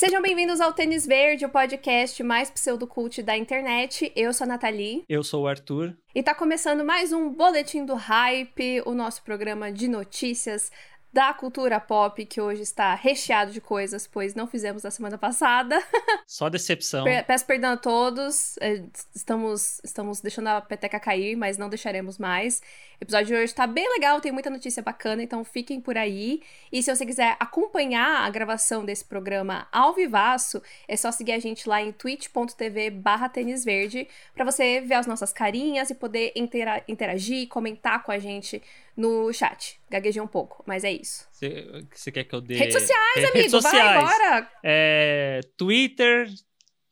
Sejam bem-vindos ao Tênis Verde, o podcast mais pseudocult da internet. Eu sou a Nathalie. Eu sou o Arthur. E tá começando mais um Boletim do Hype, o nosso programa de notícias da cultura pop, que hoje está recheado de coisas, pois não fizemos na semana passada. Só decepção. Peço perdão a todos. É, estamos, estamos deixando a peteca cair, mas não deixaremos mais. O episódio de hoje está bem legal, tem muita notícia bacana, então fiquem por aí. E se você quiser acompanhar a gravação desse programa ao vivaço, é só seguir a gente lá em twitch.tv barra para você ver as nossas carinhas e poder interagir, comentar com a gente no chat. Gaguejei um pouco, mas é isso. Você quer que eu dê. Redes sociais, amigo, Redes sociais. vai, bora! É, Twitter,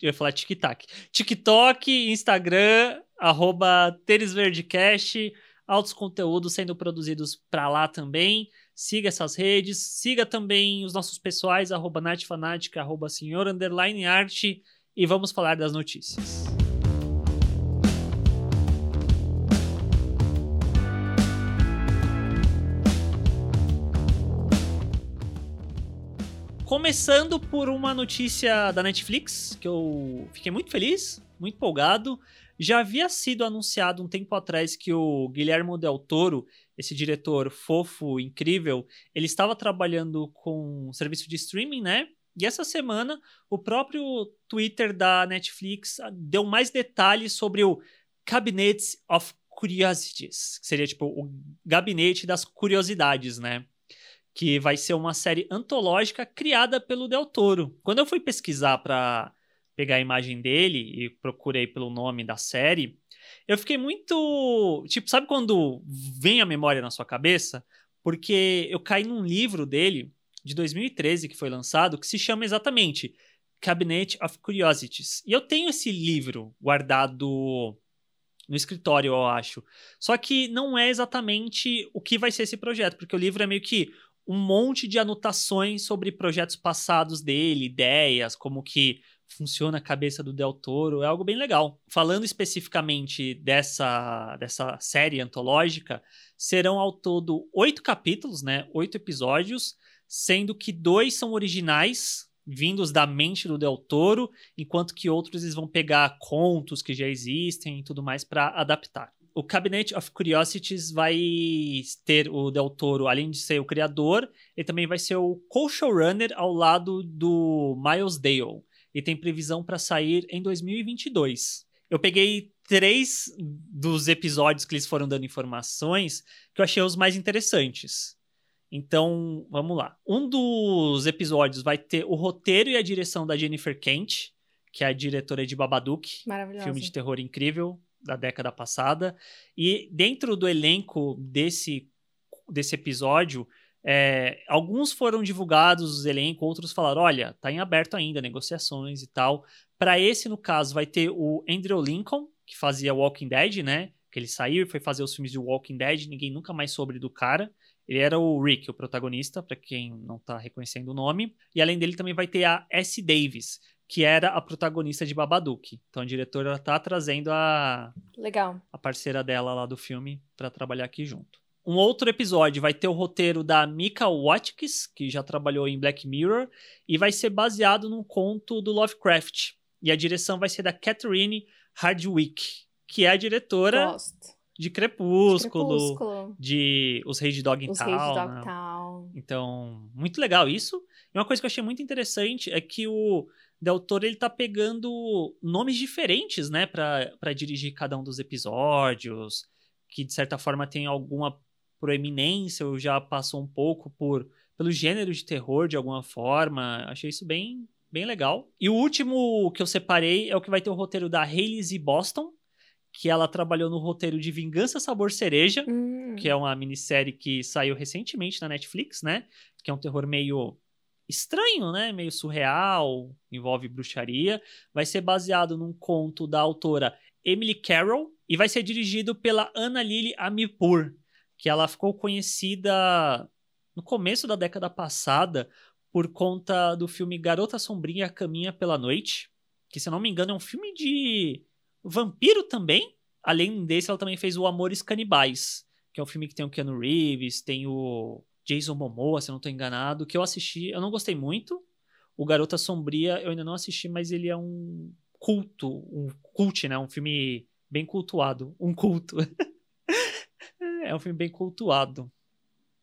eu ia falar TikTok. TikTok, Instagram, arroba TênisVerdecast, altos conteúdos sendo produzidos para lá também. Siga essas redes, siga também os nossos pessoais, arroba natfanatic, arroba senhor, underline arte, e vamos falar das notícias. Começando por uma notícia da Netflix, que eu fiquei muito feliz, muito empolgado. Já havia sido anunciado um tempo atrás que o Guilherme Del Toro, esse diretor fofo, incrível, ele estava trabalhando com um serviço de streaming, né? E essa semana, o próprio Twitter da Netflix deu mais detalhes sobre o Cabinet of Curiosities, que seria tipo o gabinete das curiosidades, né? Que vai ser uma série antológica criada pelo Del Toro. Quando eu fui pesquisar para pegar a imagem dele e procurei pelo nome da série, eu fiquei muito. Tipo, sabe quando vem a memória na sua cabeça? Porque eu caí num livro dele, de 2013, que foi lançado, que se chama exatamente Cabinet of Curiosities. E eu tenho esse livro guardado no escritório, eu acho. Só que não é exatamente o que vai ser esse projeto, porque o livro é meio que um monte de anotações sobre projetos passados dele, ideias, como que funciona a cabeça do Del Toro, é algo bem legal. Falando especificamente dessa, dessa série antológica, serão ao todo oito capítulos, né? Oito episódios, sendo que dois são originais, vindos da mente do Del Toro, enquanto que outros eles vão pegar contos que já existem e tudo mais para adaptar o Cabinet of Curiosities vai ter o Del Toro, além de ser o criador, ele também vai ser o co-showrunner ao lado do Miles Dale. E tem previsão para sair em 2022. Eu peguei três dos episódios que eles foram dando informações que eu achei os mais interessantes. Então, vamos lá. Um dos episódios vai ter o roteiro e a direção da Jennifer Kent, que é a diretora de Babadook, filme de terror incrível da década passada. E dentro do elenco desse, desse episódio, é, alguns foram divulgados, os elencos, outros falaram: olha, tá em aberto ainda, negociações e tal. Para esse, no caso, vai ter o Andrew Lincoln, que fazia Walking Dead, né? Que ele saiu e foi fazer os filmes de Walking Dead, ninguém nunca mais soube do cara. Ele era o Rick, o protagonista, para quem não tá reconhecendo o nome. E além dele também vai ter a S. Davis, que era a protagonista de Babadook. Então a diretora tá trazendo a Legal. a parceira dela lá do filme para trabalhar aqui junto. Um outro episódio vai ter o roteiro da Mika Watkins, que já trabalhou em Black Mirror, e vai ser baseado num conto do Lovecraft. E a direção vai ser da Catherine Hardwick, que é a diretora de Crepúsculo, de, Crepúsculo. de Os Reis de Dogtown. Os Reis de Dogtown. Né? Então, muito legal isso. E uma coisa que eu achei muito interessante é que o Del Toro ele tá pegando nomes diferentes, né, para dirigir cada um dos episódios, que de certa forma tem alguma proeminência ou já passou um pouco por pelo gênero de terror de alguma forma. Achei isso bem bem legal. E o último que eu separei é o que vai ter o roteiro da Hayley Z. Boston, que ela trabalhou no roteiro de Vingança Sabor Cereja, hum. que é uma minissérie que saiu recentemente na Netflix, né? Que é um terror meio estranho, né? Meio surreal, envolve bruxaria. Vai ser baseado num conto da autora Emily Carroll e vai ser dirigido pela Anna Lily Amirpour, que ela ficou conhecida no começo da década passada por conta do filme Garota Sombrinha Caminha pela Noite, que se eu não me engano é um filme de vampiro também. Além desse, ela também fez o Amores Canibais, que é um filme que tem o Keanu Reeves, tem o Jason Momoa, se eu não estou enganado, que eu assisti, eu não gostei muito. O Garota Sombria eu ainda não assisti, mas ele é um culto, um cult, né? Um filme bem cultuado. Um culto. é um filme bem cultuado.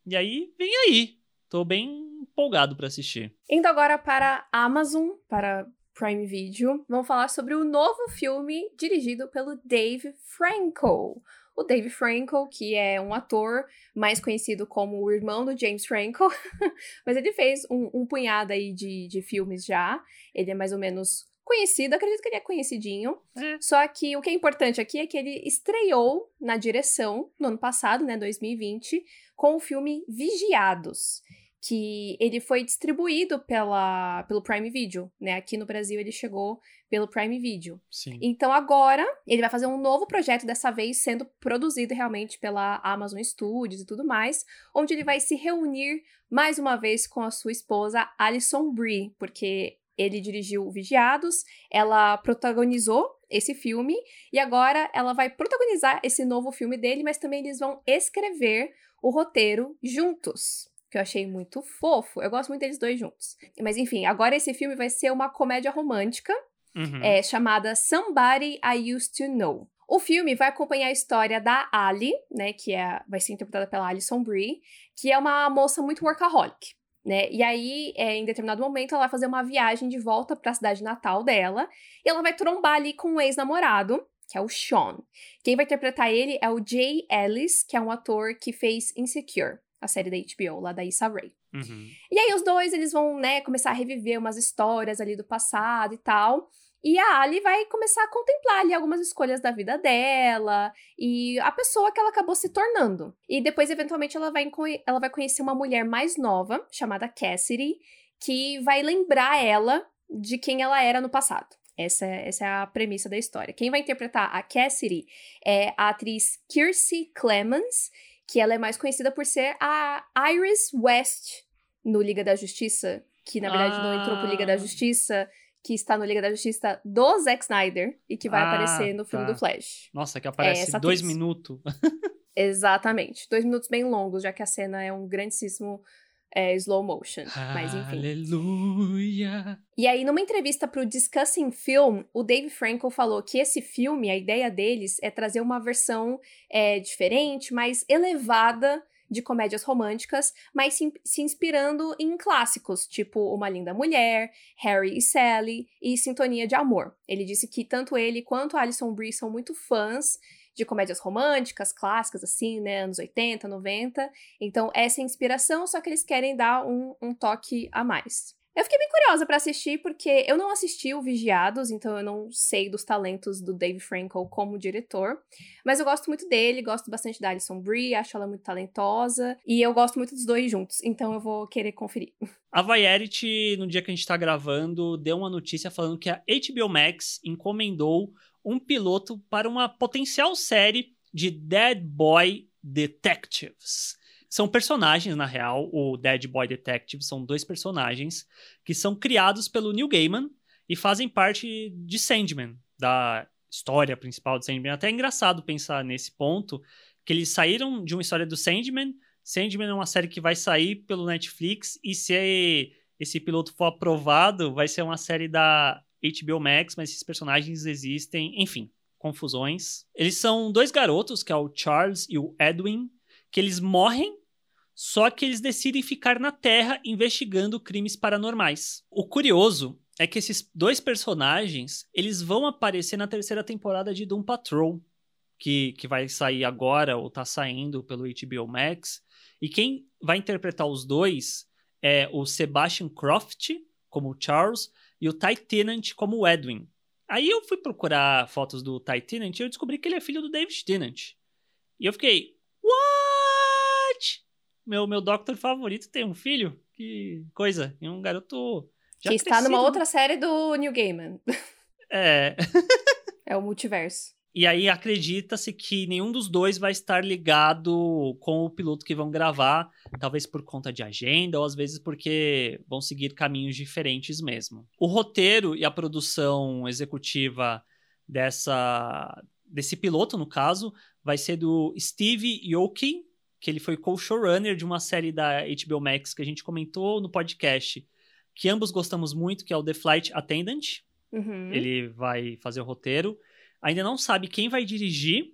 E aí, vem aí. Tô bem empolgado para assistir. Indo agora para Amazon, para Prime Video, vamos falar sobre o novo filme dirigido pelo Dave Franco. O Dave Franco, que é um ator mais conhecido como o irmão do James Franco, mas ele fez um, um punhado aí de, de filmes já. Ele é mais ou menos conhecido, acredito que ele é conhecidinho. É. Só que o que é importante aqui é que ele estreou na direção no ano passado, né, 2020, com o filme Vigiados que ele foi distribuído pela, pelo Prime Video, né? Aqui no Brasil ele chegou pelo Prime Video. Sim. Então agora ele vai fazer um novo projeto, dessa vez sendo produzido realmente pela Amazon Studios e tudo mais, onde ele vai se reunir mais uma vez com a sua esposa Alison Brie, porque ele dirigiu Vigiados, ela protagonizou esse filme e agora ela vai protagonizar esse novo filme dele, mas também eles vão escrever o roteiro juntos que eu achei muito fofo. Eu gosto muito deles dois juntos. Mas enfim, agora esse filme vai ser uma comédia romântica uhum. é, chamada Somebody I Used to Know. O filme vai acompanhar a história da Ali, né, que é, vai ser interpretada pela Alison Brie, que é uma moça muito workaholic. Né? E aí, é, em determinado momento, ela vai fazer uma viagem de volta para a cidade natal dela, e ela vai trombar ali com um ex-namorado, que é o Sean. Quem vai interpretar ele é o Jay Ellis, que é um ator que fez Insecure a série da HBO, lá da Issa Rae. Uhum. E aí os dois, eles vão, né, começar a reviver umas histórias ali do passado e tal. E a Ali vai começar a contemplar ali algumas escolhas da vida dela e a pessoa que ela acabou se tornando. E depois, eventualmente, ela vai, ela vai conhecer uma mulher mais nova, chamada Cassidy, que vai lembrar ela de quem ela era no passado. Essa, essa é a premissa da história. Quem vai interpretar a Cassidy é a atriz Kiersey Clemens, que ela é mais conhecida por ser a Iris West no Liga da Justiça, que na verdade ah. não entrou pro Liga da ah. Justiça, que está no Liga da Justiça do Zack Snyder e que vai ah, aparecer no filme tá. do Flash. Nossa, que aparece é dois minutos. Exatamente. Dois minutos bem longos, já que a cena é um grandíssimo é, slow motion. Mas enfim. Aleluia! E aí, numa entrevista pro Discussing Film, o Dave Franco falou que esse filme, a ideia deles é trazer uma versão é, diferente, mais elevada de comédias românticas, mas se, se, inspirando em clássicos, tipo Uma Linda Mulher, Harry e Sally e Sintonia de Amor. Ele disse que tanto ele quanto Alison Brie são muito fãs de comédias românticas, clássicas, assim, né? Anos 80, 90. Então, essa é a inspiração, só que eles querem dar um, um toque a mais. Eu fiquei bem curiosa para assistir, porque eu não assisti o Vigiados, então eu não sei dos talentos do Dave Franco como diretor. Mas eu gosto muito dele, gosto bastante da Alison Brie, acho ela muito talentosa. E eu gosto muito dos dois juntos, então eu vou querer conferir. A Variety, no dia que a gente tá gravando, deu uma notícia falando que a HBO Max encomendou um piloto para uma potencial série de Dead Boy Detectives. São personagens, na real, o Dead Boy Detective são dois personagens que são criados pelo Neil Gaiman e fazem parte de Sandman, da história principal de Sandman. Até é engraçado pensar nesse ponto, que eles saíram de uma história do Sandman. Sandman é uma série que vai sair pelo Netflix e se esse piloto for aprovado, vai ser uma série da HBO Max, mas esses personagens existem, enfim, confusões. Eles são dois garotos, que é o Charles e o Edwin, que eles morrem, só que eles decidem ficar na Terra investigando crimes paranormais. O curioso é que esses dois personagens, eles vão aparecer na terceira temporada de Doom Patrol, que, que vai sair agora, ou tá saindo pelo HBO Max. E quem vai interpretar os dois é o Sebastian Croft, como Charles, e o Ty Tennant como Edwin. Aí eu fui procurar fotos do Ty Tennant e eu descobri que ele é filho do David Tennant. E eu fiquei, what? Meu, meu Doctor favorito tem um filho? Que coisa. E um garoto já Que está numa outra série do New Gaiman. É. é o multiverso. E aí acredita-se que nenhum dos dois vai estar ligado com o piloto que vão gravar, talvez por conta de agenda ou às vezes porque vão seguir caminhos diferentes mesmo. O roteiro e a produção executiva dessa desse piloto, no caso, vai ser do Steve Yoki, que ele foi co-showrunner de uma série da HBO Max que a gente comentou no podcast, que ambos gostamos muito, que é o The Flight Attendant. Uhum. Ele vai fazer o roteiro. Ainda não sabe quem vai dirigir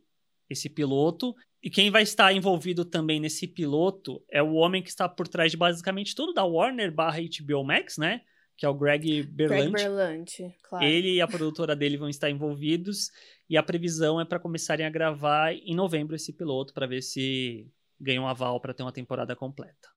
esse piloto. E quem vai estar envolvido também nesse piloto é o homem que está por trás de basicamente tudo da Warner barra HBO Max, né? Que é o Greg Berlanti. Greg Berlanti, claro. Ele e a produtora dele vão estar envolvidos. E a previsão é para começarem a gravar em novembro esse piloto, para ver se ganha um aval para ter uma temporada completa.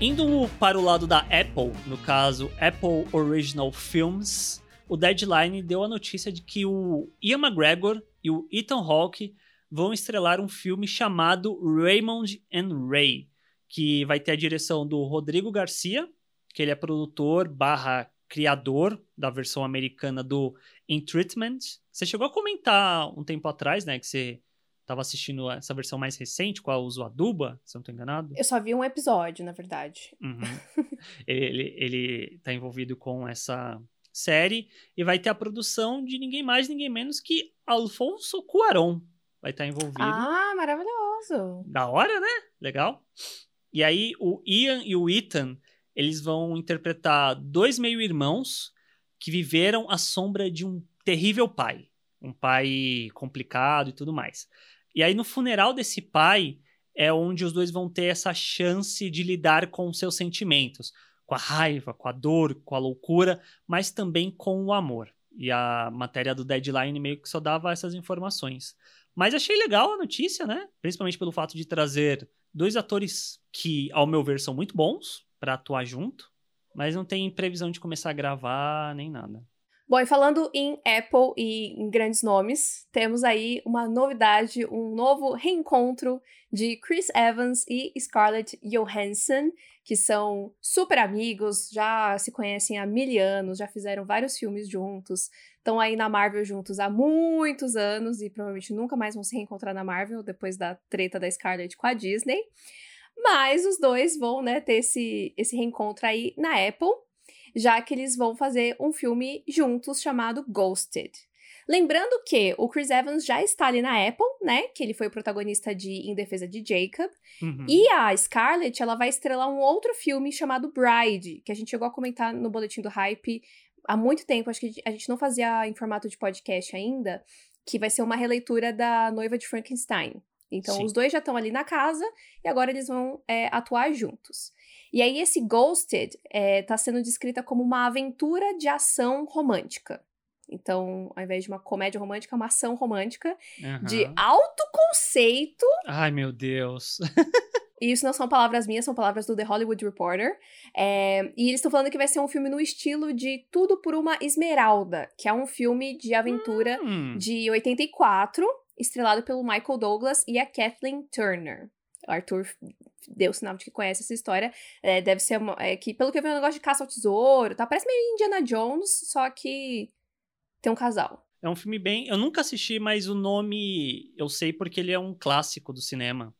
Indo para o lado da Apple, no caso Apple Original Films, o Deadline deu a notícia de que o Ian McGregor e o Ethan Hawke vão estrelar um filme chamado Raymond and Ray, que vai ter a direção do Rodrigo Garcia, que ele é produtor barra criador da versão americana do In Treatment. Você chegou a comentar um tempo atrás, né, que você estava assistindo essa versão mais recente com a Uso Aduba, se eu não estou enganado. Eu só vi um episódio, na verdade. Uhum. ele, ele tá envolvido com essa série e vai ter a produção de ninguém mais, ninguém menos que Alfonso Cuarón. Vai estar envolvido. Ah, maravilhoso. Da hora, né? Legal. E aí o Ian e o Ethan, eles vão interpretar dois meio-irmãos que viveram à sombra de um terrível pai. Um pai complicado e tudo mais. E aí, no funeral desse pai, é onde os dois vão ter essa chance de lidar com seus sentimentos, com a raiva, com a dor, com a loucura, mas também com o amor. E a matéria do Deadline meio que só dava essas informações. Mas achei legal a notícia, né? Principalmente pelo fato de trazer dois atores que, ao meu ver, são muito bons para atuar junto, mas não tem previsão de começar a gravar nem nada. Bom, e falando em Apple e em grandes nomes, temos aí uma novidade, um novo reencontro de Chris Evans e Scarlett Johansson, que são super amigos, já se conhecem há mil anos, já fizeram vários filmes juntos, estão aí na Marvel juntos há muitos anos e provavelmente nunca mais vão se reencontrar na Marvel depois da treta da Scarlett com a Disney. Mas os dois vão, né, ter esse, esse reencontro aí na Apple já que eles vão fazer um filme juntos chamado Ghosted. Lembrando que o Chris Evans já está ali na Apple, né? Que ele foi o protagonista de Em Defesa de Jacob. Uhum. E a Scarlett, ela vai estrelar um outro filme chamado Bride, que a gente chegou a comentar no Boletim do Hype há muito tempo. Acho que a gente não fazia em formato de podcast ainda, que vai ser uma releitura da Noiva de Frankenstein. Então, Sim. os dois já estão ali na casa e agora eles vão é, atuar juntos. E aí, esse Ghosted está sendo descrita como uma aventura de ação romântica. Então, ao invés de uma comédia romântica, é uma ação romântica de Aham. alto conceito. Ai, meu Deus. E isso não são palavras minhas, são palavras do The Hollywood Reporter. É, e eles estão falando que vai ser um filme no estilo de Tudo por uma Esmeralda, que é um filme de aventura Hum. de 84, estrelado pelo Michael Douglas e a Kathleen Turner. O Arthur deu sinal de que conhece essa história. É, deve ser uma, é, que, pelo que eu vi, é um negócio de caça ao tesouro, tá? Parece meio Indiana Jones, só que tem um casal. É um filme bem. Eu nunca assisti, mas o nome eu sei porque ele é um clássico do cinema.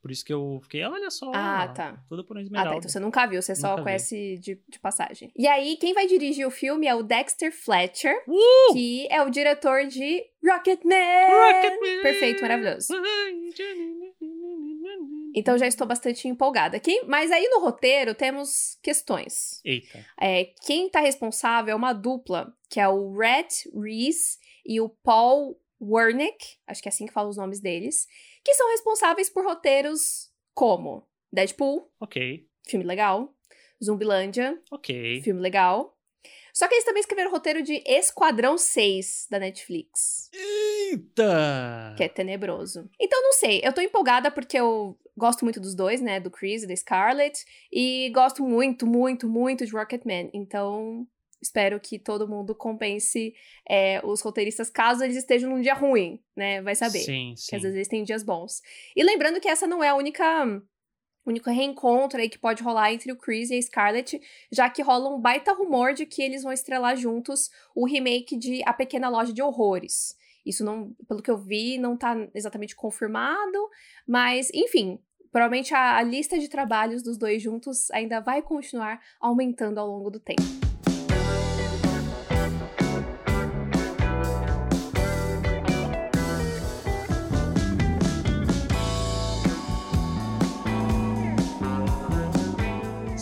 Por isso que eu fiquei, olha só. Ah, tá. Tudo por Ah, esmeralda. tá. Então você nunca viu, você só Nunca vi. conhece de, de passagem. E aí, quem vai dirigir o filme é o Dexter Fletcher, Uh! que é o diretor de Rocketman. Rocketman! Perfeito, maravilhoso. Então já estou bastante empolgada. Quem, mas aí no roteiro temos questões. Eita. É, quem tá responsável é uma dupla, que é o Rhett Reese e o Paul Wernick, acho que é assim que fala os nomes deles, que são responsáveis por roteiros como Deadpool, Ok. filme legal, Zumbilândia, Ok. filme legal. Só que eles também escreveram o roteiro de Esquadrão 6 da Netflix, Eita! que é tenebroso. Então não sei, eu tô empolgada porque eu gosto muito dos dois, né, do Chris e da Scarlett, e gosto muito, muito, muito de Rocketman. Então espero que todo mundo compense é, os roteiristas caso eles estejam num dia ruim, né, vai saber. Sim, Que sim. às vezes eles têm dias bons. E lembrando que essa não é a única. Único reencontro aí que pode rolar entre o Chris e a Scarlett, já que rola um baita rumor de que eles vão estrelar juntos o remake de A Pequena Loja de Horrores. Isso não, pelo que eu vi, não tá exatamente confirmado, mas enfim, provavelmente a, a lista de trabalhos dos dois juntos ainda vai continuar aumentando ao longo do tempo.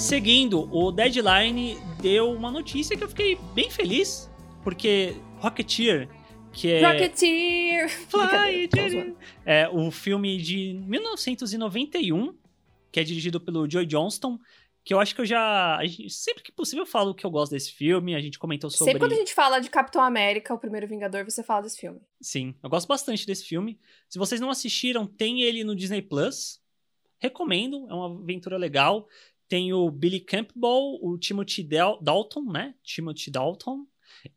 Seguindo, o Deadline deu uma notícia que eu fiquei bem feliz, porque Rocketeer, que é. Rocketeer! Fly, é o filme de 1991, que é dirigido pelo Joy Johnston, que eu acho que eu já. Sempre que possível eu falo que eu gosto desse filme, a gente comentou sobre. Sempre quando a gente fala de Capitão América, o primeiro Vingador, você fala desse filme. Sim, eu gosto bastante desse filme. Se vocês não assistiram, tem ele no Disney Plus. Recomendo, é uma aventura legal. Tem o Billy Campbell, o Timothy Dalton, né? Timothy Dalton.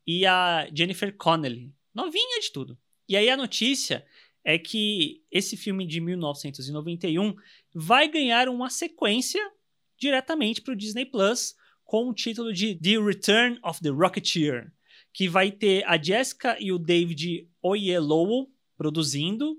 E a Jennifer Connelly. Novinha de tudo. E aí a notícia é que esse filme de 1991 vai ganhar uma sequência diretamente para o Disney Plus com o título de The Return of the Rocketeer, que vai ter a Jessica e o David Oyelowo produzindo.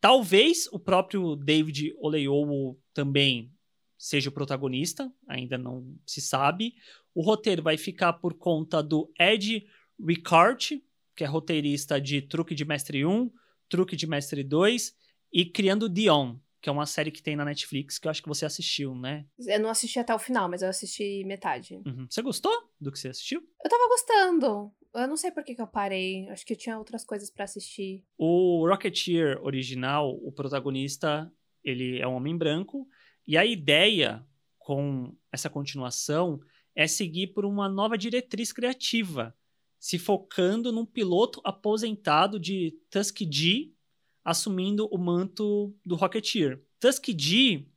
Talvez o próprio David Oyelowo também seja o protagonista, ainda não se sabe. O roteiro vai ficar por conta do Ed Ricard, que é roteirista de Truque de Mestre 1, Truque de Mestre 2 e Criando Dion, que é uma série que tem na Netflix, que eu acho que você assistiu, né? Eu não assisti até o final, mas eu assisti metade. Uhum. Você gostou do que você assistiu? Eu tava gostando. Eu não sei por que, que eu parei. Acho que eu tinha outras coisas para assistir. O Rocketeer original, o protagonista, ele é um homem branco. E a ideia com essa continuação é seguir por uma nova diretriz criativa, se focando num piloto aposentado de Tuskegee, assumindo o manto do Rocketeer. Tuskegee,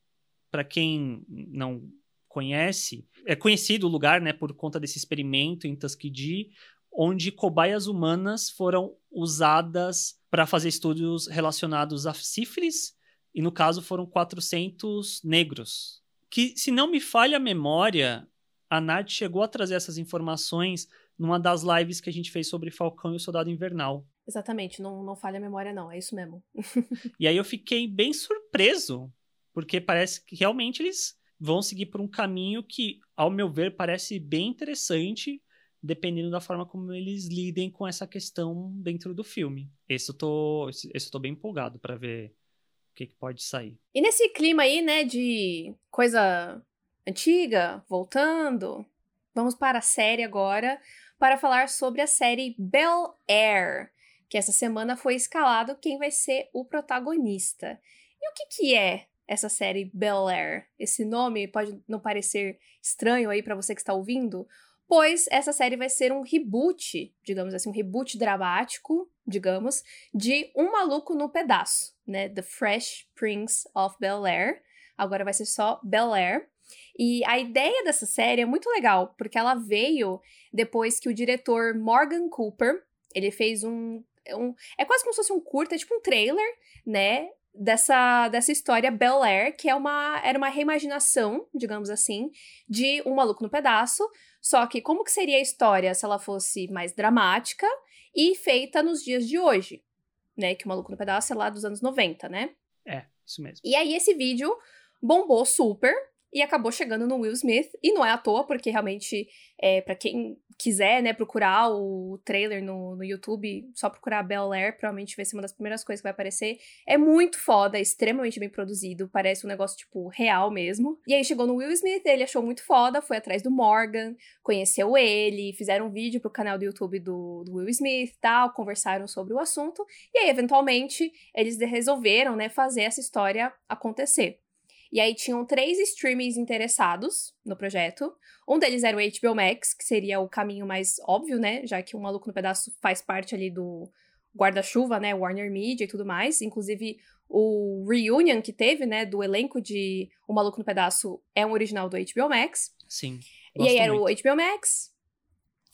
para quem não conhece, é conhecido o lugar, né, por conta desse experimento em Tuskegee, onde cobaias humanas foram usadas para fazer estudos relacionados a sífilis, e no caso foram 400 negros. Que, se não me falha a memória, a Nath chegou a trazer essas informações numa das lives que a gente fez sobre Falcão e o Soldado Invernal. Exatamente, não, não falha a memória, não, é isso mesmo. e aí eu fiquei bem surpreso, porque parece que realmente eles vão seguir por um caminho que, ao meu ver, parece bem interessante, dependendo da forma como eles lidem com essa questão dentro do filme. Esse eu tô, esse eu tô bem empolgado para ver que, que pode sair. E nesse clima aí, né, de coisa antiga, voltando, vamos para a série agora para falar sobre a série Bel Air que essa semana foi escalado quem vai ser o protagonista. E o que, que é essa série Bel Air? Esse nome pode não parecer estranho aí para você que está ouvindo, pois essa série vai ser um reboot, digamos assim, um reboot dramático, digamos, de Um Maluco no Pedaço, né? The Fresh Prince of Bel Air. Agora vai ser só Bel Air. E a ideia dessa série é muito legal, porque ela veio depois que o diretor Morgan Cooper, ele fez um é um, é quase como se fosse um curta, é tipo um trailer, né? Dessa, dessa história Bel Air, que é uma, era uma reimaginação, digamos assim, de Um Maluco no Pedaço. Só que como que seria a história se ela fosse mais dramática e feita nos dias de hoje? Né? Que o Maluco no Pedaço é lá dos anos 90, né? É, isso mesmo. E aí esse vídeo bombou super e acabou chegando no Will Smith. E não é à toa, porque realmente, é, para quem quiser, né, procurar o trailer no, no YouTube, só procurar Bel Air, provavelmente vai ser uma das primeiras coisas que vai aparecer. É muito foda, é extremamente bem produzido, parece um negócio, tipo, real mesmo. E aí chegou no Will Smith, ele achou muito foda, foi atrás do Morgan, conheceu ele, fizeram um vídeo pro canal do YouTube do, do Will Smith tal, conversaram sobre o assunto, e aí, eventualmente, eles resolveram, né, fazer essa história acontecer. E aí tinham três streamings interessados no projeto. Um deles era o HBO Max, que seria o caminho mais óbvio, né? Já que o Maluco no Pedaço faz parte ali do guarda-chuva, né? Warner Media e tudo mais. Inclusive, o reunion que teve, né? Do elenco de O Maluco no Pedaço é um original do HBO Max. Sim. E aí era muito. o HBO Max.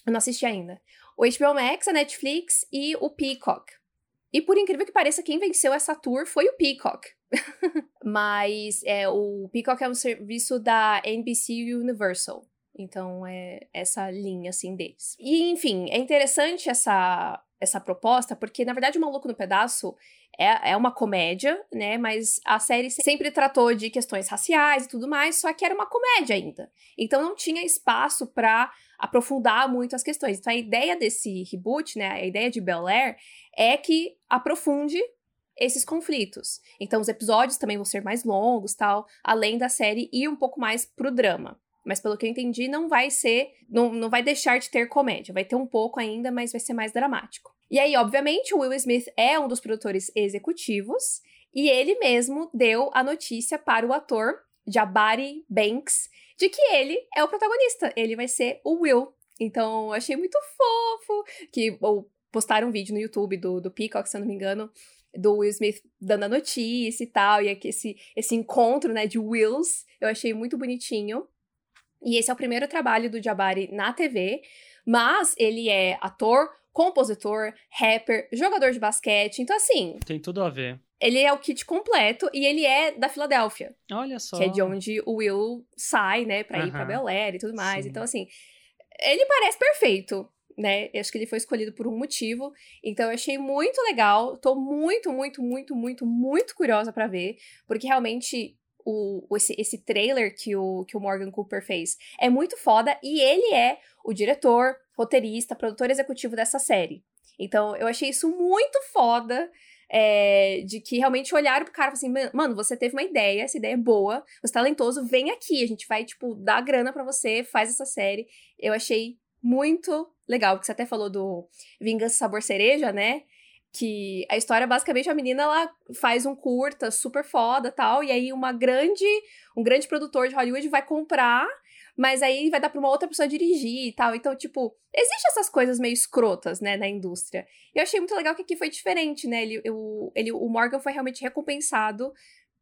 Eu não assisti ainda. O HBO Max, a Netflix e o Peacock. E por incrível que pareça, quem venceu essa tour foi o Peacock. Mas é, o Peacock é um serviço da NBC Universal. Então é essa linha assim deles. E enfim, é interessante essa essa proposta, porque na verdade o Maluco no Pedaço é, é uma comédia, né? Mas a série sempre tratou de questões raciais e tudo mais, só que era uma comédia ainda. Então não tinha espaço para aprofundar muito as questões. Então a ideia desse reboot, né? A ideia de Bel Air é que aprofunde esses conflitos. Então os episódios também vão ser mais longos, tal, além da série ir um pouco mais pro drama. Mas pelo que eu entendi, não vai ser. Não, não vai deixar de ter comédia. Vai ter um pouco ainda, mas vai ser mais dramático. E aí, obviamente, o Will Smith é um dos produtores executivos. E ele mesmo deu a notícia para o ator Jabari Banks de que ele é o protagonista. Ele vai ser o Will. Então, achei muito fofo que ou, postaram um vídeo no YouTube do, do Peacock, se eu não me engano, do Will Smith dando a notícia e tal, e esse, esse encontro, né, de Wills, eu achei muito bonitinho. E esse é o primeiro trabalho do Jabari na TV, mas ele é ator, compositor, rapper, jogador de basquete, então assim... Tem tudo a ver. Ele é o kit completo e ele é da Filadélfia. Olha só. Que é de onde o Will sai, né, pra ir pra Bel Air e tudo mais. Sim. Então, assim, ele parece perfeito né? Eu acho que ele foi escolhido por um motivo. Então eu achei muito legal. Tô muito, muito, muito, muito, muito curiosa para ver, porque realmente o, esse, esse trailer que o, que o Morgan Cooper fez é muito foda e ele é o diretor, roteirista, produtor executivo dessa série. Então eu achei isso muito foda. É, de que realmente olharam pro cara e assim, mano, você teve uma ideia, essa ideia é boa, você é talentoso, vem aqui, a gente vai, tipo, dar grana para você, faz essa série. Eu achei muito legal, porque você até falou do Vingança Sabor Cereja, né? Que a história, basicamente, a menina, ela faz um curta super foda tal, e aí uma grande, um grande produtor de Hollywood vai comprar, mas aí vai dar pra uma outra pessoa dirigir e tal. Então, tipo, existe essas coisas meio escrotas, né, na indústria. E eu achei muito legal que aqui foi diferente, né? Ele, eu, ele, o Morgan foi realmente recompensado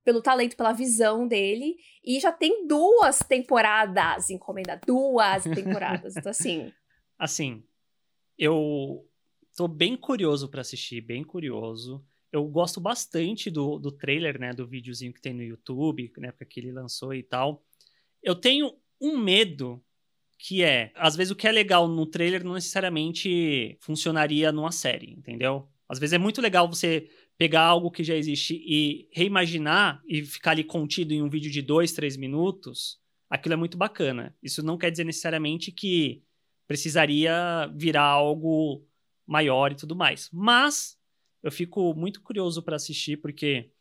pelo talento, pela visão dele. E já tem duas temporadas encomenda, duas temporadas. então, assim. Assim, eu tô bem curioso para assistir, bem curioso. Eu gosto bastante do, do trailer, né? Do videozinho que tem no YouTube, na época que ele lançou e tal. Eu tenho um medo que é, às vezes o que é legal no trailer não necessariamente funcionaria numa série, entendeu? Às vezes é muito legal você pegar algo que já existe e reimaginar e ficar ali contido em um vídeo de dois, três minutos, aquilo é muito bacana. Isso não quer dizer necessariamente que precisaria virar algo maior e tudo mais. Mas eu fico muito curioso para assistir porque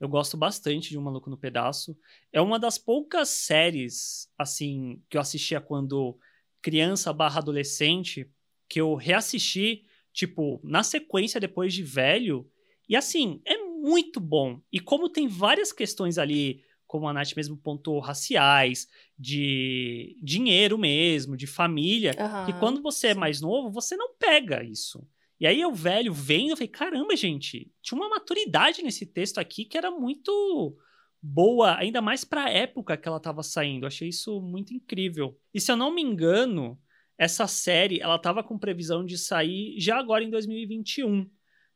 eu gosto bastante de Um Maluco no Pedaço. É uma das poucas séries assim que eu assistia quando criança barra adolescente que eu reassisti tipo na sequência depois de velho e assim, é muito bom. E como tem várias questões ali, como a Nath mesmo pontuou, raciais, de dinheiro mesmo, de família, uhum. que quando você é mais novo, você não pega isso. E aí eu velho vendo, eu falei, caramba, gente, tinha uma maturidade nesse texto aqui que era muito boa, ainda mais para a época que ela estava saindo. Eu achei isso muito incrível. E se eu não me engano, essa série, ela estava com previsão de sair já agora em 2021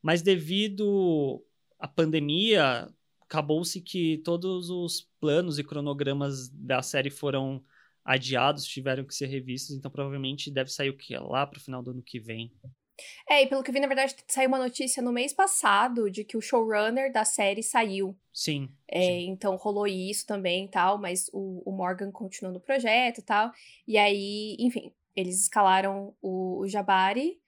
mas devido à pandemia, acabou-se que todos os planos e cronogramas da série foram adiados, tiveram que ser revistos, então provavelmente deve sair o que? Lá pro final do ano que vem. É, e pelo que vi, na verdade, saiu uma notícia no mês passado de que o showrunner da série saiu. Sim. É, sim. Então rolou isso também e tal, mas o, o, Morgan continuou no projeto e tal. E aí, enfim, eles escalaram o, o Jabari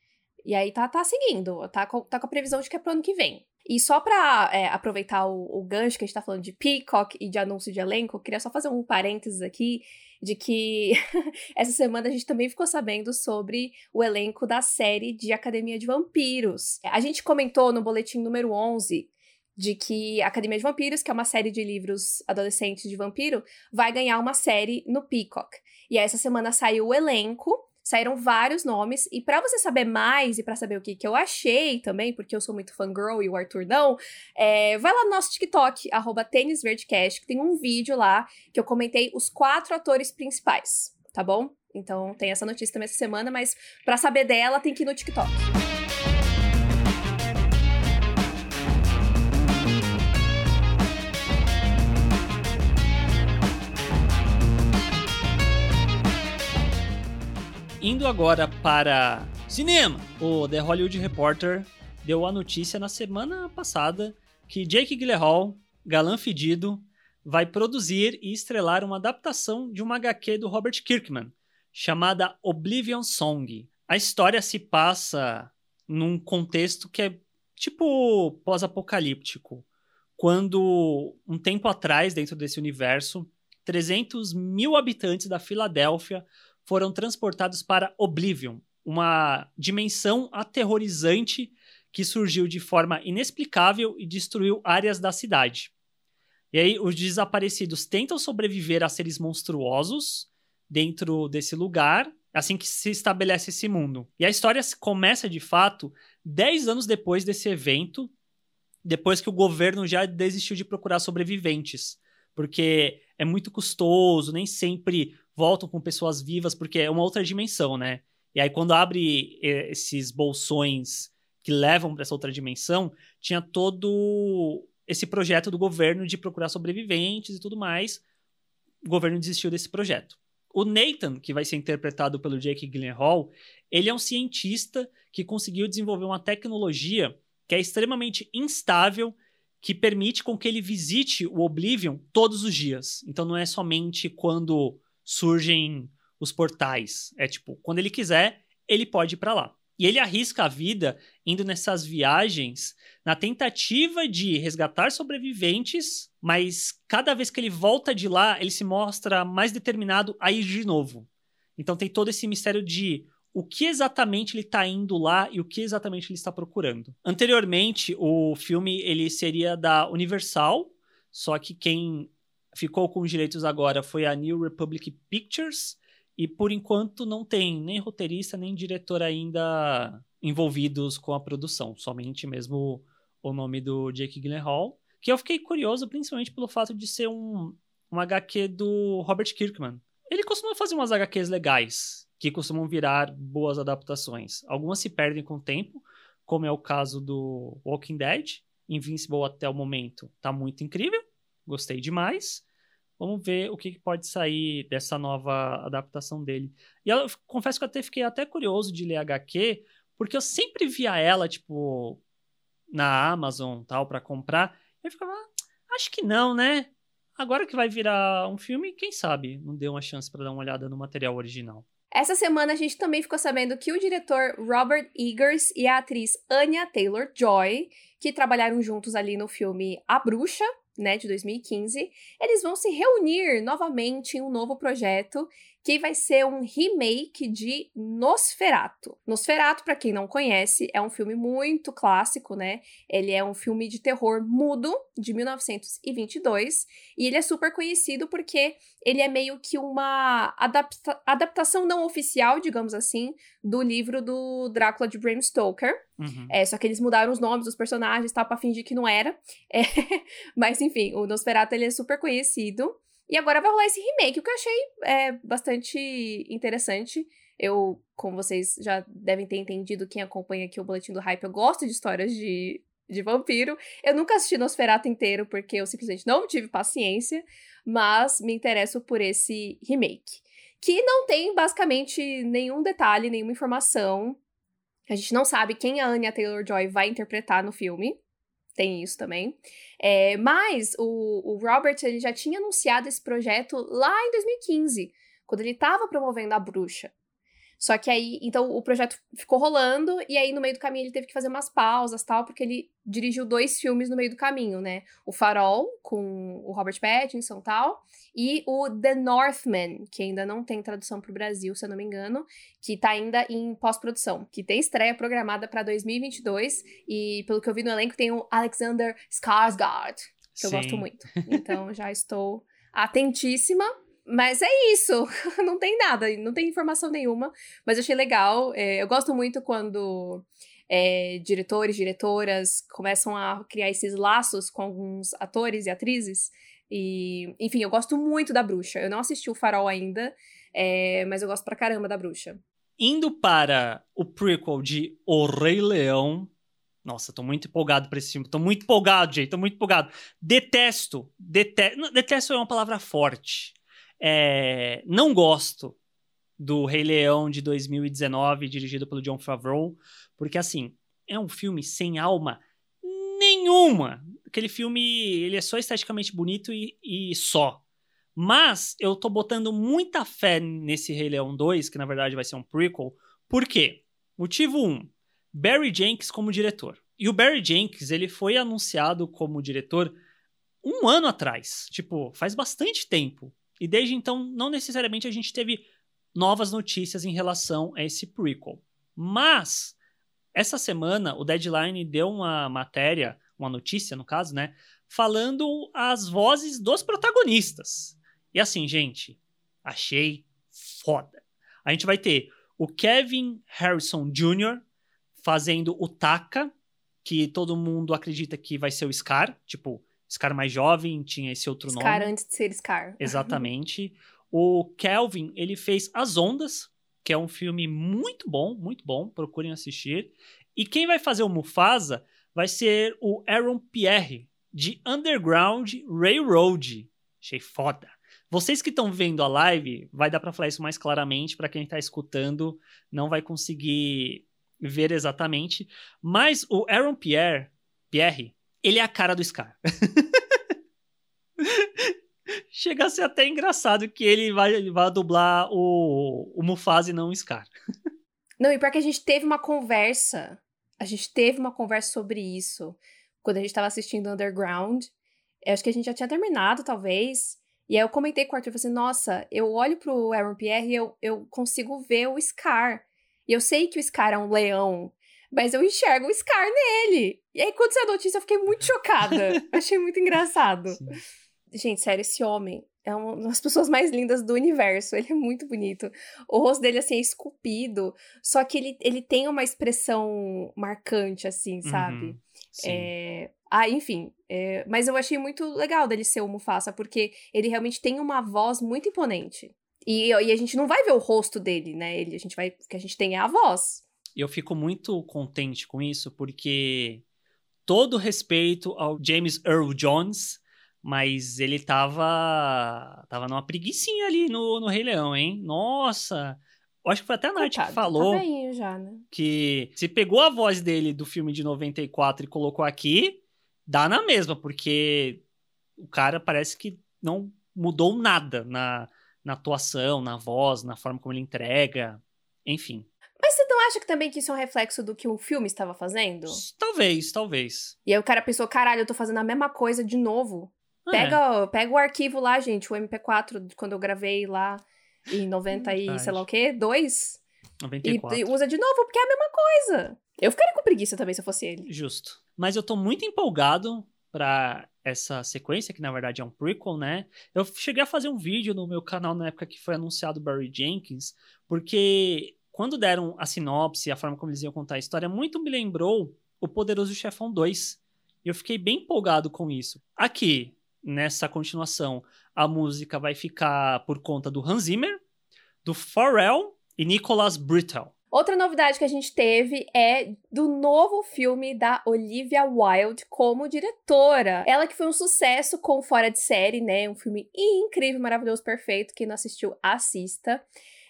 e aí tá, tá seguindo, tá com, tá com a previsão de que é pro ano que vem. E só pra é, aproveitar o, o, gancho que a gente tá falando de Peacock e de anúncio de elenco, eu queria só fazer um parênteses aqui de que essa semana a gente também ficou sabendo sobre o elenco da série de Academia de Vampiros. A gente comentou no boletim número 11 de que Academia de Vampiros, que é uma série de livros adolescentes de vampiro, vai ganhar uma série no Peacock. E essa semana saiu o elenco saíram vários nomes. E para você saber mais e para saber o que, que eu achei também, porque eu sou muito fangirl e o Arthur não, é, vai lá no nosso TikTok, arroba que tem um vídeo lá que eu comentei os quatro atores principais, tá bom? Então tem essa notícia também essa semana, mas para saber dela tem que ir no TikTok. Indo agora para cinema, o The Hollywood Reporter deu a notícia na semana passada que Jake Gyllenhaal, galã fedido, vai produzir e estrelar uma adaptação de uma HQ do Robert Kirkman, chamada Oblivion Song. A história se passa num contexto que é tipo pós-apocalíptico, quando um tempo atrás, dentro desse universo, 300 mil habitantes da Filadélfia foram transportados para Oblivion, uma dimensão aterrorizante que surgiu de forma inexplicável e destruiu áreas da cidade. E aí, os desaparecidos tentam sobreviver a seres monstruosos dentro desse lugar, assim que se estabelece esse mundo. E a história começa, de fato, 10 anos depois desse evento, depois que o governo já desistiu de procurar sobreviventes. Porque é muito custoso, nem sempre voltam com pessoas vivas, porque é uma outra dimensão, né? E aí, quando abre eh, esses bolsões que levam para essa outra dimensão, tinha todo esse projeto do governo de procurar sobreviventes e tudo mais. O governo desistiu desse projeto. O Nathan, que vai ser interpretado pelo Jake Gyllenhaal, ele é um cientista que conseguiu desenvolver uma tecnologia que é extremamente instável, que permite com que ele visite o Oblivion todos os dias. Então não é somente quando surgem os portais, é tipo, quando ele quiser, ele pode ir para lá. E ele arrisca a vida indo nessas viagens na tentativa de resgatar sobreviventes, mas cada vez que ele volta de lá, ele se mostra mais determinado a ir de novo. Então tem todo esse mistério de o que exatamente ele está indo lá e o que exatamente ele está procurando. Anteriormente, o filme ele seria da Universal, só que quem ficou com os direitos agora foi a New Republic Pictures, e por enquanto não tem nem roteirista nem diretor ainda envolvidos com a produção, somente mesmo o nome do Jake Gyllenhaal, que eu fiquei curioso principalmente pelo fato de ser um, um HQ do Robert Kirkman. Ele costuma fazer umas HQs legais, que costumam virar boas adaptações. Algumas se perdem com o tempo, como é o caso do Walking Dead. Invincible até o momento tá muito incrível, gostei demais. Vamos ver o que pode sair dessa nova adaptação dele. E eu confesso que eu até fiquei até curioso de ler HQ, porque eu sempre via ela, tipo, na Amazon tal, para comprar. E eu ficava, ah, acho que não, né? Agora que vai virar um filme, quem sabe não deu uma chance para dar uma olhada no material original. Essa semana a gente também ficou sabendo que o diretor Robert Eggers e a atriz Anya Taylor-Joy, que trabalharam juntos ali no filme A Bruxa, né, de 2015, eles vão se reunir novamente em um novo projeto que vai ser um remake de Nosferatu. Nosferatu, para quem não conhece, é um filme muito clássico, né? Ele é um filme de terror mudo de 1922 e ele é super conhecido porque ele é meio que uma adapta adaptação não oficial, digamos assim, do livro do Drácula de Bram Stoker. Uhum. É, só que eles mudaram os nomes dos personagens, tá, para fingir que não era. É, mas enfim, o Nosferatu ele é super conhecido. E agora vai rolar esse remake, o que eu achei é, bastante interessante. Eu, como vocês já devem ter entendido, quem acompanha aqui o Boletim do Hype, eu gosto de histórias de, de vampiro. Eu nunca assisti Nosferatu inteiro, porque eu simplesmente não tive paciência, mas me interesso por esse remake. Que não tem basicamente nenhum detalhe, nenhuma informação. A gente não sabe quem a Anya Taylor-Joy vai interpretar no filme tem isso também. É, mas o, o Robert ele já tinha anunciado esse projeto lá em 2015, quando ele estava promovendo a bruxa. Só que aí, então o projeto ficou rolando e aí no meio do caminho ele teve que fazer umas pausas, tal, porque ele dirigiu dois filmes no meio do caminho, né? O Farol com o Robert Pattinson, tal, e o The Northman, que ainda não tem tradução para o Brasil, se eu não me engano, que tá ainda em pós-produção, que tem estreia programada para 2022 e pelo que eu vi no elenco tem o Alexander Skarsgård, que Sim. eu gosto muito. Então já estou atentíssima mas é isso, não tem nada, não tem informação nenhuma, mas achei legal. É, eu gosto muito quando é, diretores, diretoras começam a criar esses laços com alguns atores e atrizes. E, enfim, eu gosto muito da bruxa. Eu não assisti o Farol ainda, é, mas eu gosto pra caramba da bruxa. Indo para o prequel de O Rei Leão. Nossa, tô muito empolgado pra esse filme. Tô muito empolgado, gente. Tô muito empolgado. Detesto. Detesto. Detesto é uma palavra forte é, não gosto do Rei Leão de 2019, dirigido pelo John Favreau, porque assim, é um filme sem alma nenhuma. Aquele filme, ele é só esteticamente bonito e, e só. Mas eu tô botando muita fé nesse Rei Leão 2, que na verdade vai ser um prequel. Por quê? Motivo 1. Um, Barry Jenkins como diretor. E o Barry Jenkins, ele foi anunciado como diretor um ano atrás. Tipo, faz bastante tempo E desde então, não necessariamente a gente teve novas notícias em relação a esse prequel. Mas, essa semana, o Deadline deu uma matéria, uma notícia, no caso, né? Falando as vozes dos protagonistas. E assim, gente, achei foda. A gente vai ter o Kevin Harrison Jr. fazendo o Taka, que todo mundo acredita que vai ser o Scar, tipo, Scar mais jovem, tinha esse outro Scar nome. Scar antes de ser Scar. Exatamente. o Kelvin, ele fez As Ondas, que é um filme muito bom, muito bom, procurem assistir. E quem vai fazer o Mufasa vai ser o Aaron Pierre, de Underground Railroad. Achei foda. Vocês que estão vendo a live, vai dar para falar isso mais claramente, para quem está escutando, não vai conseguir ver exatamente, mas o Aaron Pierre, Pierre, ele é a cara do Scar. Chega a ser até engraçado que ele vai, vai dublar o, o Mufasa e não o Scar. Não, e porque a gente teve uma conversa, a gente teve uma conversa sobre isso quando a gente estava assistindo Underground. Eu acho que a gente já tinha terminado, talvez. E aí eu comentei com o Arthur, falei assim, nossa, eu olho pro Aaron Pierre e eu, eu consigo ver o Scar. E eu sei que o Scar é um leão, mas eu enxergo o Scar nele. E aí, quando saiu a notícia, eu fiquei muito chocada. Achei muito engraçado. Sim. Gente, sério, esse homem é uma das pessoas mais lindas do universo. Ele é muito bonito. O rosto dele, assim, é esculpido. Só que ele, ele tem uma expressão marcante, assim, sabe? Uhum, é... Ah, enfim. É... Mas eu achei muito legal dele ser o Mufasa, porque ele realmente tem uma voz muito imponente. E, e a gente não vai ver o rosto dele, né? Ele, a gente vai. O que a gente tem é a voz. Eu fico muito contente com isso, porque todo respeito ao James Earl Jones, mas ele tava. tava numa preguiçinha ali no, no Rei Leão, hein? Nossa! Eu acho que foi até a Nath que falou tá já, né? que se pegou a voz dele do filme de 94 e colocou aqui, dá na mesma, porque o cara parece que não mudou nada na, na atuação, na voz, na forma como ele entrega, enfim. Mas você não acha que também que isso é um reflexo do que o filme estava fazendo? Talvez, talvez. E aí o cara pensou, caralho, eu tô fazendo a mesma coisa de novo. É. Pega, pega o arquivo lá, gente, o MP4, quando eu gravei lá em 90 e sei lá o quê, 2. 94. E, e usa de novo, porque é a mesma coisa. Eu ficaria com preguiça também se eu fosse ele. Justo. Mas eu tô muito empolgado para essa sequência, que na verdade é um prequel, né? Eu cheguei a fazer um vídeo no meu canal na época que foi anunciado Barry Jenkins, porque quando deram a sinopse, a forma como eles iam contar a história, muito me lembrou o Poderoso Chefão 2. E eu fiquei bem empolgado com isso. Aqui, nessa continuação, a música vai ficar por conta do Hans Zimmer, do Pharrell e Nicholas Brittle. Outra novidade que a gente teve é do novo filme da Olivia Wilde como diretora. Ela que foi um sucesso com Fora de Série, né? Um filme incrível, maravilhoso, perfeito. Quem não assistiu, assista.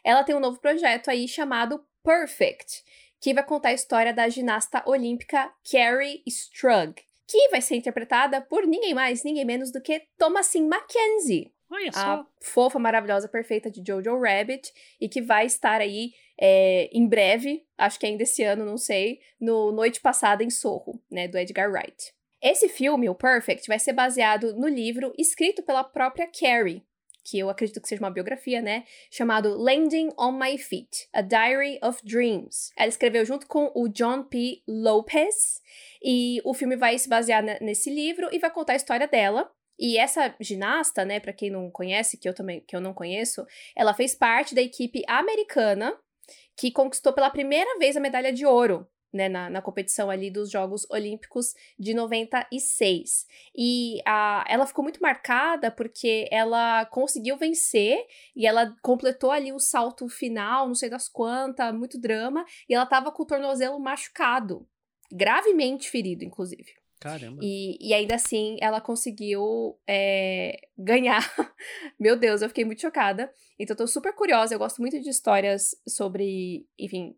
Ela tem um novo projeto aí chamado Perfect, que vai contar a história da ginasta olímpica Carrie Strug, que vai ser interpretada por ninguém mais, ninguém menos do que Thomasin McKenzie. Olha só. A fofa, maravilhosa, perfeita de Jojo Rabbit e que vai estar aí é, em breve, acho que ainda esse ano, não sei, no Noite Passada em Sorro, né, do Edgar Wright. Esse filme, o Perfect, vai ser baseado no livro escrito pela própria Carrie, que eu acredito que seja uma biografia, né? Chamado Landing on My Feet: A Diary of Dreams. Ela escreveu junto com o John P. Lopez, e o filme vai se basear nesse livro e vai contar a história dela, e essa ginasta, né, para quem não conhece, que eu também que eu não conheço, ela fez parte da equipe americana que conquistou pela primeira vez a medalha de ouro né, na, na, competição ali dos Jogos Olímpicos de 96. E a, ela ficou muito marcada porque ela conseguiu vencer e ela completou ali o salto final, não sei das quantas, muito drama, e ela tava com o tornozelo machucado, gravemente ferido, inclusive. Caramba. E, e ainda assim ela conseguiu é, ganhar. Meu Deus, eu fiquei muito chocada. Então eu tô super curiosa. Eu gosto muito de histórias sobre, enfim,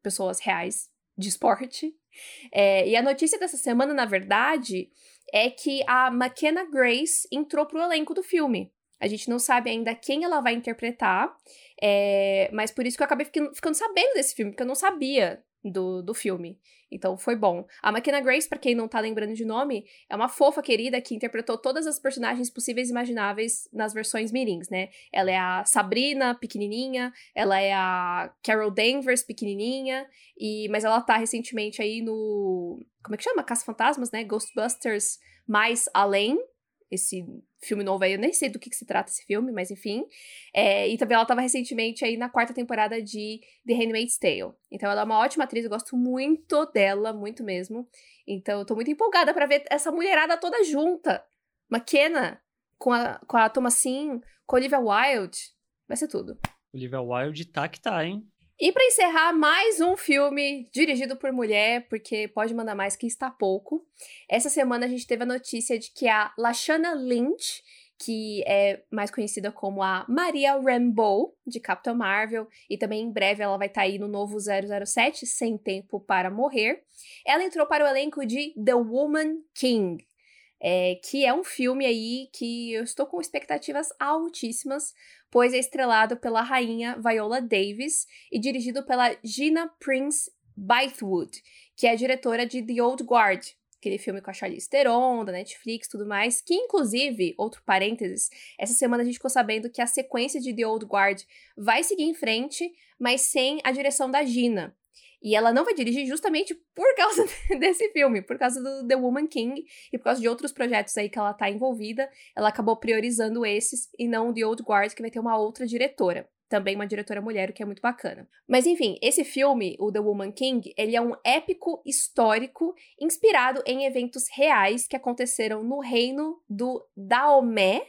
pessoas reais de esporte. É, e a notícia dessa semana, na verdade, é que a McKenna Grace entrou pro elenco do filme. A gente não sabe ainda quem ela vai interpretar, é, mas por isso que eu acabei ficando, ficando sabendo desse filme, porque eu não sabia do, do filme. Então foi bom. A McKenna Grace, para quem não tá lembrando de nome, é uma fofa querida que interpretou todas as personagens possíveis e imagináveis nas versões mirins, né? Ela é a Sabrina, pequenininha, ela é a Carol Danvers, pequenininha, e mas ela tá recentemente aí no... Como é que chama? Caça Fantasmas, né? Ghostbusters Mais Além, esse filme novo aí, eu nem sei do que, que se trata esse filme, mas enfim. É, e também ela estava recentemente aí na quarta temporada de The Handmaid's Tale. Então ela é uma ótima atriz, eu gosto muito dela, muito mesmo. Então eu tô muito empolgada para ver essa mulherada toda junta. McKenna, com a, com a Thomasin, com a Olivia Wilde. Vai ser tudo. Olivia Wilde tá que tá, hein? E para encerrar, mais um filme dirigido por mulher, porque pode mandar mais que está pouco. Essa semana a gente teve a notícia de que a Lashana Lynch, que é mais conhecida como a Maria Rambeau, de Capitão Marvel, e também em breve ela vai estar tá aí no novo 007, Sem Tempo para Morrer. Ela entrou para o elenco de The Woman King, é, que é um filme aí que eu estou com expectativas altíssimas, pois é estrelado pela rainha Viola Davis e dirigido pela Gina Prince Bythewood, que é a diretora de The Old Guard, aquele filme com a Charlize Theron, da Netflix, tudo mais, que inclusive, outro parênteses, essa semana a gente ficou sabendo que a sequência de The Old Guard vai seguir em frente, mas sem a direção da Gina. E ela não vai dirigir justamente por causa desse filme, por causa do The Woman King e por causa de outros projetos aí que ela tá envolvida. Ela acabou priorizando esses e não The Old Guard, que vai ter uma outra diretora. Também uma diretora mulher, o que é muito bacana. Mas enfim, esse filme, o The Woman King, ele é um épico histórico inspirado em eventos reais que aconteceram no reino do Daomé,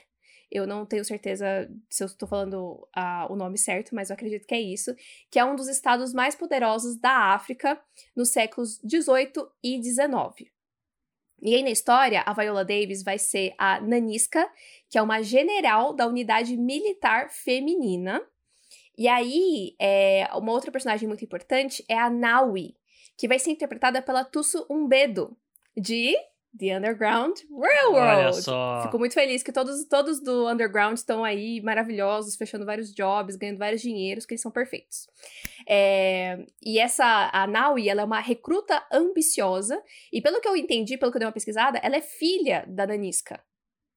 eu não tenho certeza se eu estou falando o nome certo, mas eu acredito que é isso, que é um dos estados mais poderosos da África nos séculos 18 e 19. E aí na história, a Viola Davis vai ser a Nanisca, que é uma general da unidade militar feminina. E aí, é, uma outra personagem muito importante é a Naui, que vai ser interpretada pela Tusso Umbedo, de The Underground Railroad. Olha só. Fico muito feliz que todos, todos do Underground estão aí maravilhosos, fechando vários jobs, ganhando vários dinheiros, que eles são perfeitos. É, e essa, a Naui, ela é uma recruta ambiciosa, e pelo que eu entendi, pelo que eu dei uma pesquisada, ela é filha da Nanisca.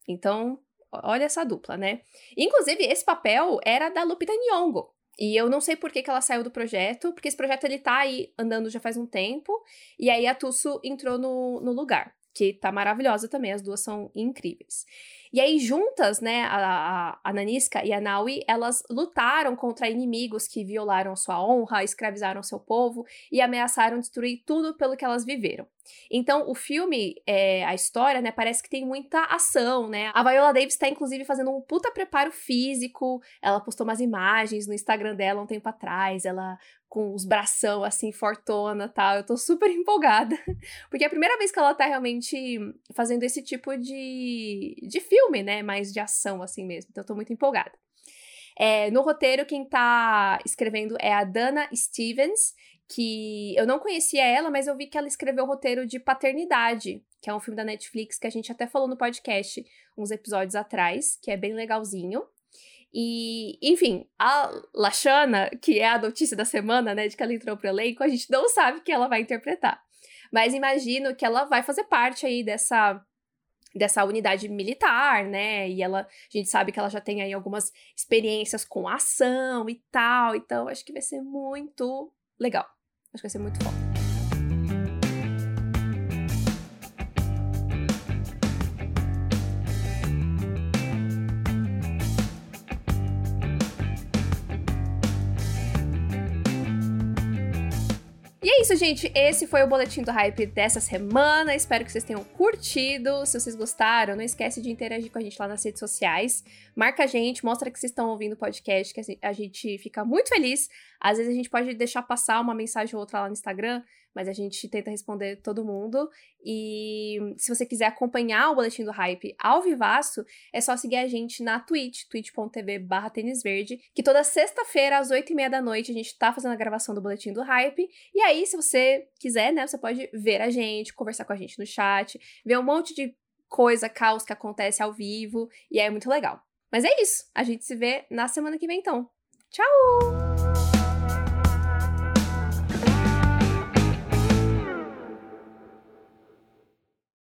Então, olha essa dupla, né? Inclusive, esse papel era da Lupita Nyong'o. E eu não sei por que, que ela saiu do projeto, porque esse projeto ele tá aí andando já faz um tempo, e aí a Tusso entrou no, no lugar que tá maravilhosa também, as duas são incríveis. E aí, juntas, né, a, a, Naniska e a Naui, elas lutaram contra inimigos que violaram sua honra, escravizaram seu povo e ameaçaram destruir tudo pelo que elas viveram. Então, o filme, é, a história, né, parece que tem muita ação, né? A Viola Davis tá, inclusive, fazendo um puta preparo físico. Ela postou umas imagens no Instagram dela um tempo atrás, ela com os bração, assim, fortona tal. Eu tô super empolgada. Porque é a primeira vez que ela tá realmente fazendo esse tipo de, de filme, né? Mais de ação, assim mesmo. Então, eu tô muito empolgada. É, no roteiro, quem tá escrevendo é a Dana Stevens, que eu não conhecia ela, mas eu vi que ela escreveu o roteiro de Paternidade, que é um filme da Netflix que a gente até falou no podcast uns episódios atrás, que é bem legalzinho. E, enfim, a Lashana, que é a notícia da semana, né, de que ela entrou pro elenco, a gente não sabe que ela vai interpretar. Mas imagino que ela vai fazer parte aí dessa dessa unidade militar, né? E ela, a gente sabe que ela já tem aí algumas experiências com ação e tal, então acho que vai ser muito legal. Acho que vai ser muito foda. E é isso, gente. Esse foi o boletim do hype dessa semana. Espero que vocês tenham curtido. Se vocês gostaram, não esquece de interagir com a gente lá nas redes sociais. Marca a gente, mostra que vocês estão ouvindo o podcast, que a gente fica muito feliz. Às vezes a gente pode deixar passar uma mensagem ou outra lá no Instagram, mas a gente tenta responder todo mundo. E se você quiser acompanhar o Boletim do Hype ao vivaço, é só seguir a gente na Twitch, twitch.tv barra tênisverde, que toda sexta-feira, às oito e meia da noite, a gente tá fazendo a gravação do Boletim do Hype. E aí, se você quiser, né, você pode ver a gente, conversar com a gente no chat, ver um monte de coisa, caos que acontece ao vivo, e é muito legal. Mas é isso, a gente se vê na semana que vem então. Tchau!